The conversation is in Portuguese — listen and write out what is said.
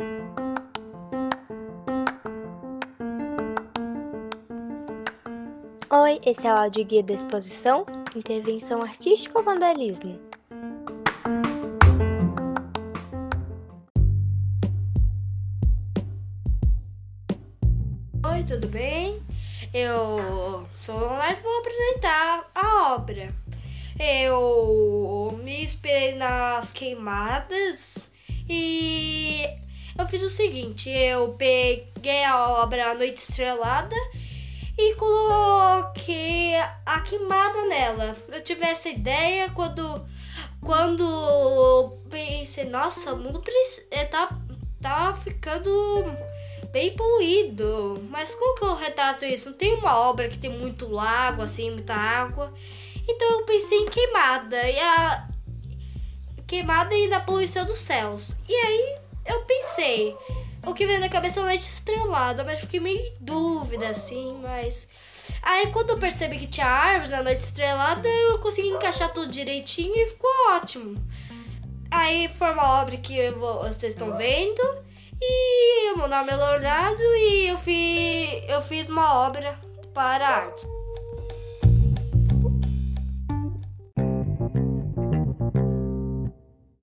Oi, esse é o áudio guia da exposição Intervenção Artística ou Vandalismo. Oi, tudo bem? Eu sou o e vou apresentar a obra. Eu me inspirei nas queimadas e eu fiz o seguinte: eu peguei a obra A Noite Estrelada e coloquei a queimada nela. Eu tive essa ideia quando quando pensei, nossa, o mundo eh, tá, tá ficando bem poluído. Mas como que eu retrato isso? Não tem uma obra que tem muito lago, assim, muita água. Então eu pensei em queimada e a queimada e da poluição dos céus. E aí eu pensei, o que veio na cabeça é uma noite estrelada, mas fiquei meio em dúvida, assim, mas. Aí quando eu percebi que tinha árvores na noite estrelada, eu consegui encaixar tudo direitinho e ficou ótimo. Aí foi uma obra que vocês estão vendo. E meu nome é Leonardo e eu fiz, eu fiz uma obra para artes.